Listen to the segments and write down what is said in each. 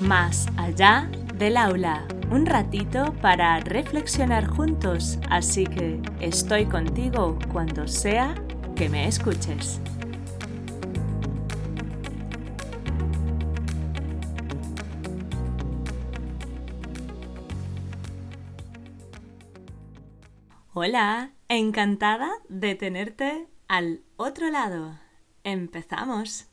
Más allá del aula, un ratito para reflexionar juntos, así que estoy contigo cuando sea que me escuches. Hola, encantada de tenerte al otro lado. Empezamos.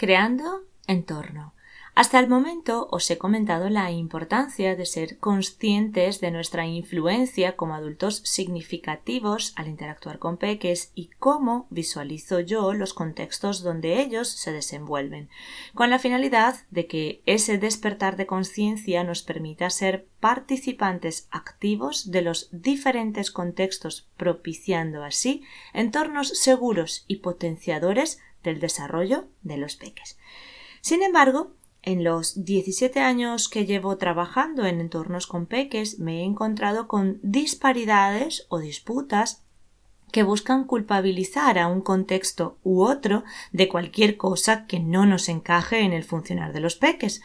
Creando entorno. Hasta el momento os he comentado la importancia de ser conscientes de nuestra influencia como adultos significativos al interactuar con peques y cómo visualizo yo los contextos donde ellos se desenvuelven, con la finalidad de que ese despertar de conciencia nos permita ser participantes activos de los diferentes contextos, propiciando así entornos seguros y potenciadores del desarrollo de los peques. Sin embargo, en los 17 años que llevo trabajando en entornos con peques me he encontrado con disparidades o disputas que buscan culpabilizar a un contexto u otro de cualquier cosa que no nos encaje en el funcionar de los peques.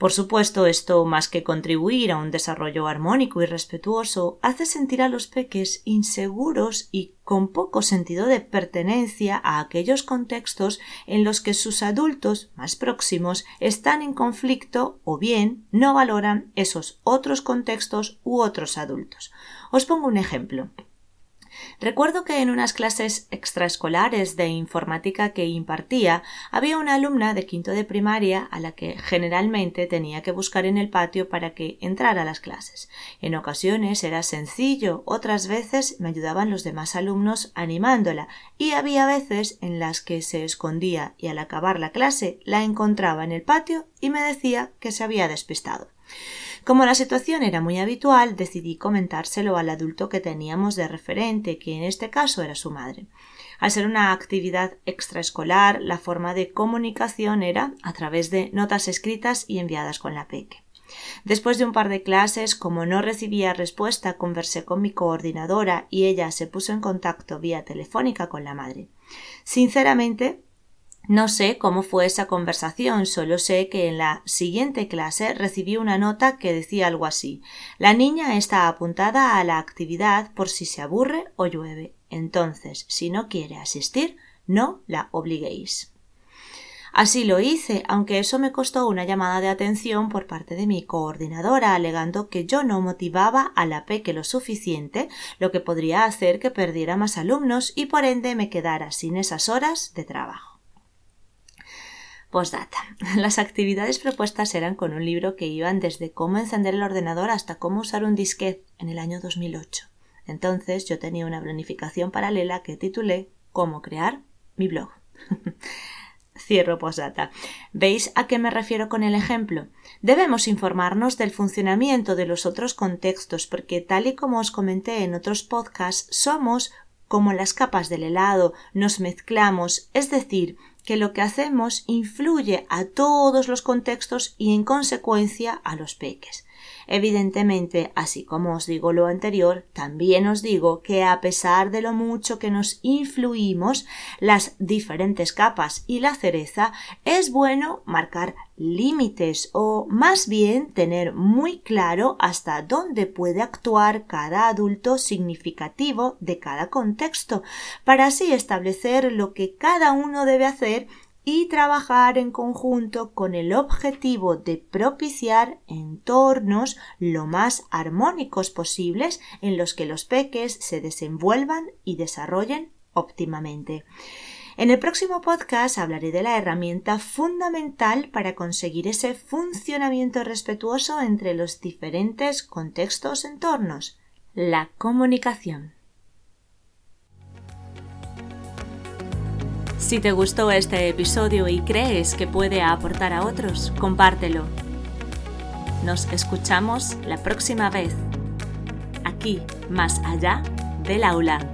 Por supuesto, esto, más que contribuir a un desarrollo armónico y respetuoso, hace sentir a los peques inseguros y con poco sentido de pertenencia a aquellos contextos en los que sus adultos más próximos están en conflicto o bien no valoran esos otros contextos u otros adultos. Os pongo un ejemplo. Recuerdo que en unas clases extraescolares de informática que impartía había una alumna de quinto de primaria a la que generalmente tenía que buscar en el patio para que entrara a las clases. En ocasiones era sencillo, otras veces me ayudaban los demás alumnos animándola y había veces en las que se escondía y al acabar la clase la encontraba en el patio y me decía que se había despistado. Como la situación era muy habitual, decidí comentárselo al adulto que teníamos de referente, que en este caso era su madre. Al ser una actividad extraescolar, la forma de comunicación era a través de notas escritas y enviadas con la peque. Después de un par de clases, como no recibía respuesta, conversé con mi coordinadora y ella se puso en contacto vía telefónica con la madre. Sinceramente, no sé cómo fue esa conversación, solo sé que en la siguiente clase recibí una nota que decía algo así La niña está apuntada a la actividad por si se aburre o llueve. Entonces, si no quiere asistir, no la obliguéis. Así lo hice, aunque eso me costó una llamada de atención por parte de mi coordinadora, alegando que yo no motivaba a la peque lo suficiente, lo que podría hacer que perdiera más alumnos y por ende me quedara sin esas horas de trabajo. Postdata. Las actividades propuestas eran con un libro que iban desde cómo encender el ordenador hasta cómo usar un disquete en el año 2008. Entonces yo tenía una planificación paralela que titulé Cómo crear mi blog. Cierro postdata. ¿Veis a qué me refiero con el ejemplo? Debemos informarnos del funcionamiento de los otros contextos porque tal y como os comenté en otros podcasts somos como las capas del helado, nos mezclamos, es decir, que lo que hacemos influye a todos los contextos y en consecuencia a los peques. Evidentemente, así como os digo lo anterior, también os digo que a pesar de lo mucho que nos influimos, las diferentes capas y la cereza, es bueno marcar límites o más bien tener muy claro hasta dónde puede actuar cada adulto significativo de cada contexto, para así establecer lo que cada uno debe hacer y trabajar en conjunto con el objetivo de propiciar entornos lo más armónicos posibles en los que los peques se desenvuelvan y desarrollen óptimamente. En el próximo podcast hablaré de la herramienta fundamental para conseguir ese funcionamiento respetuoso entre los diferentes contextos entornos, la comunicación. Si te gustó este episodio y crees que puede aportar a otros, compártelo. Nos escuchamos la próxima vez, aquí, más allá del aula.